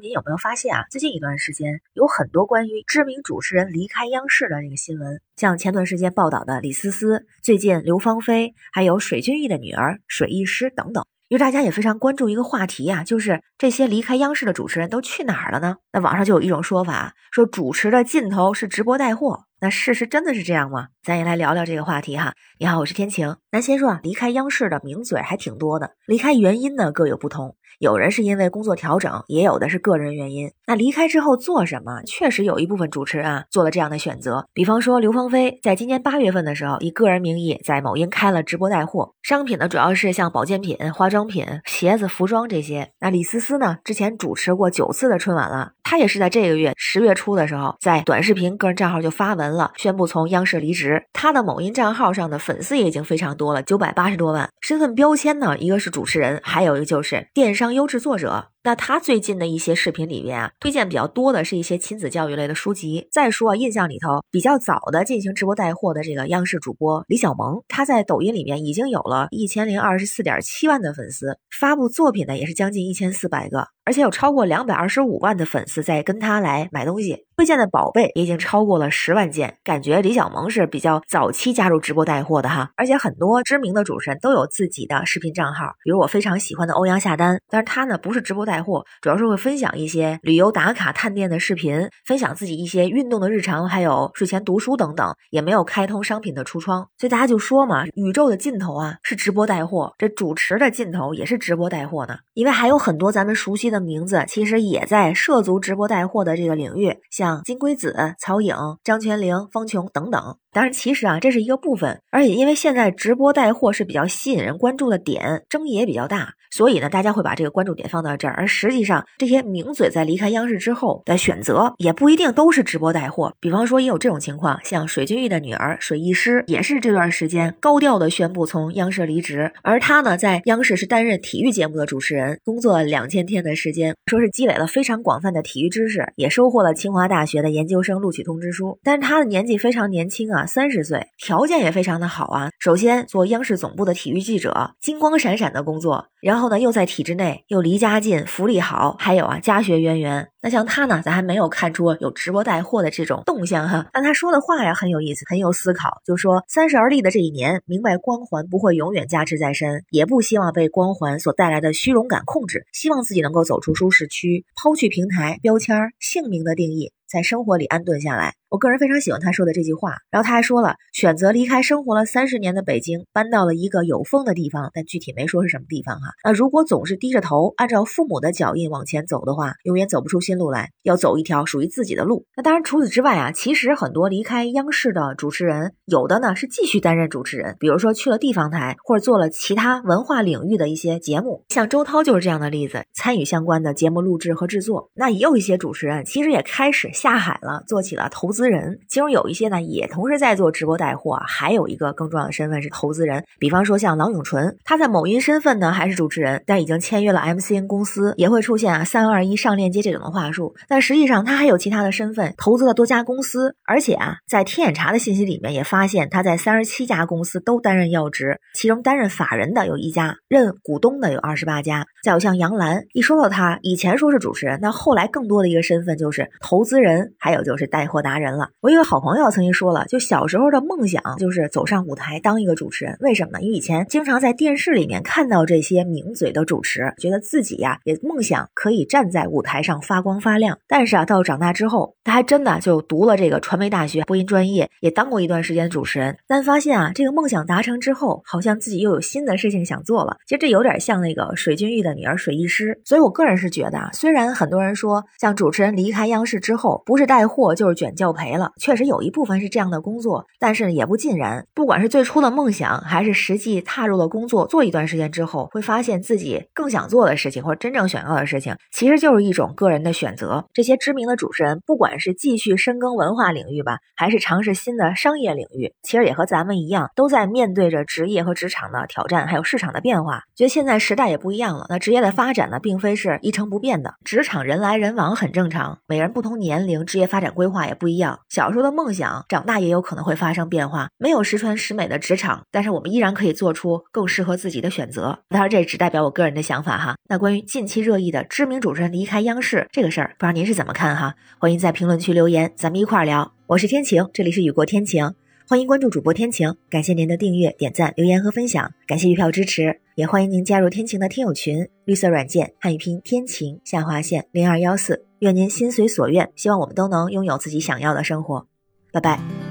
您有没有发现啊？最近一段时间有很多关于知名主持人离开央视的这个新闻，像前段时间报道的李思思，最近刘芳菲，还有水均益的女儿水艺师等等。因为大家也非常关注一个话题啊，就是这些离开央视的主持人都去哪儿了呢？那网上就有一种说法，说主持的尽头是直播带货。那事实真的是这样吗？咱也来聊聊这个话题哈。你好，我是天晴。咱先说啊，离开央视的名嘴还挺多的，离开原因呢各有不同。有人是因为工作调整，也有的是个人原因。那离开之后做什么？确实有一部分主持人啊做了这样的选择。比方说刘芳菲，在今年八月份的时候，以个人名义在某音开了直播带货，商品呢主要是像保健品、化妆品、鞋子、服装这些。那李思思呢，之前主持过九次的春晚了，她也是在这个月十月初的时候，在短视频个人账号就发文。了，宣布从央视离职。他的某音账号上的粉丝也已经非常多了，九百八十多万。身份标签呢，一个是主持人，还有一个就是电商优质作者。那他最近的一些视频里面啊，推荐比较多的是一些亲子教育类的书籍。再说印象里头比较早的进行直播带货的这个央视主播李小萌，他在抖音里面已经有了一千零二十四点七万的粉丝，发布作品呢也是将近一千四百个，而且有超过两百二十五万的粉丝在跟他来买东西，推荐的宝贝已经超过了十万件。感觉李小萌是比较早期加入直播带货的哈，而且很多知名的主持人都有自己的视频账号，比如我非常喜欢的欧阳夏丹，但是他呢不是直播。带货主要是会分享一些旅游打卡、探店的视频，分享自己一些运动的日常，还有睡前读书等等，也没有开通商品的橱窗。所以大家就说嘛，宇宙的尽头啊是直播带货，这主持的尽头也是直播带货呢。因为还有很多咱们熟悉的名字，其实也在涉足直播带货的这个领域，像金龟子、曹颖、张泉灵、方琼等等。当然，其实啊，这是一个部分，而且因为现在直播带货是比较吸引人关注的点，争议也比较大，所以呢，大家会把这个关注点放到这儿。而实际上，这些名嘴在离开央视之后的选择，也不一定都是直播带货。比方说，也有这种情况，像水均益的女儿水艺师，也是这段时间高调的宣布从央视离职。而她呢，在央视是担任体育节目的主持人，工作两千天的时间，说是积累了非常广泛的体育知识，也收获了清华大学的研究生录取通知书。但是她的年纪非常年轻啊。三十岁，条件也非常的好啊。首先做央视总部的体育记者，金光闪闪的工作。然后呢，又在体制内，又离家近，福利好，还有啊，家学渊源。那像他呢，咱还没有看出有直播带货的这种动向哈。但他说的话呀，很有意思，很有思考。就说三十而立的这一年，明白光环不会永远加持在身，也不希望被光环所带来的虚荣感控制，希望自己能够走出舒适区，抛去平台标签、姓名的定义。在生活里安顿下来，我个人非常喜欢他说的这句话。然后他还说了，选择离开生活了三十年的北京，搬到了一个有风的地方，但具体没说是什么地方哈。那如果总是低着头，按照父母的脚印往前走的话，永远走不出新路来，要走一条属于自己的路。那当然，除此之外啊，其实很多离开央视的主持人，有的呢是继续担任主持人，比如说去了地方台，或者做了其他文化领域的一些节目，像周涛就是这样的例子，参与相关的节目录制和制作。那也有一些主持人，其实也开始。下海了，做起了投资资人。其中有一些呢，也同时在做直播带货。还有一个更重要的身份是投资人。比方说像郎永淳，他在某音身份呢还是主持人，但已经签约了 MCN 公司，也会出现啊三二一上链接这种的话术。但实际上他还有其他的身份，投资了多家公司。而且啊，在天眼查的信息里面也发现，他在三十七家公司都担任要职，其中担任法人的有一家，任股东的有二十八家。再有像杨澜，一说到他，以前说是主持人，那后来更多的一个身份就是投资。人还有就是带货达人了。我一个好朋友曾经说了，就小时候的梦想就是走上舞台当一个主持人。为什么呢？因为以前经常在电视里面看到这些名嘴的主持，觉得自己呀也梦想可以站在舞台上发光发亮。但是啊，到长大之后，他还真的就读了这个传媒大学播音专业，也当过一段时间主持人。但发现啊，这个梦想达成之后，好像自己又有新的事情想做了。其实这有点像那个水均益的女儿水艺师。所以我个人是觉得啊，虽然很多人说像主持人离开央视之后。不是带货就是卷教赔了，确实有一部分是这样的工作，但是也不尽然。不管是最初的梦想，还是实际踏入了工作做一段时间之后，会发现自己更想做的事情，或者真正想要的事情，其实就是一种个人的选择。这些知名的主持人，不管是继续深耕文化领域吧，还是尝试新的商业领域，其实也和咱们一样，都在面对着职业和职场的挑战，还有市场的变化。觉得现在时代也不一样了，那职业的发展呢，并非是一成不变的，职场人来人往很正常，每人不同年龄。职业发展规划也不一样。小时候的梦想，长大也有可能会发生变化。没有十全十美的职场，但是我们依然可以做出更适合自己的选择。当然，这只代表我个人的想法哈。那关于近期热议的知名主持人离开央视这个事儿，不知道您是怎么看哈？欢迎在评论区留言，咱们一块儿聊。我是天晴，这里是雨过天晴。欢迎关注主播天晴，感谢您的订阅、点赞、留言和分享，感谢月票支持，也欢迎您加入天晴的听友群，绿色软件汉语拼天晴下划线零二幺四，愿您心随所愿，希望我们都能拥有自己想要的生活，拜拜。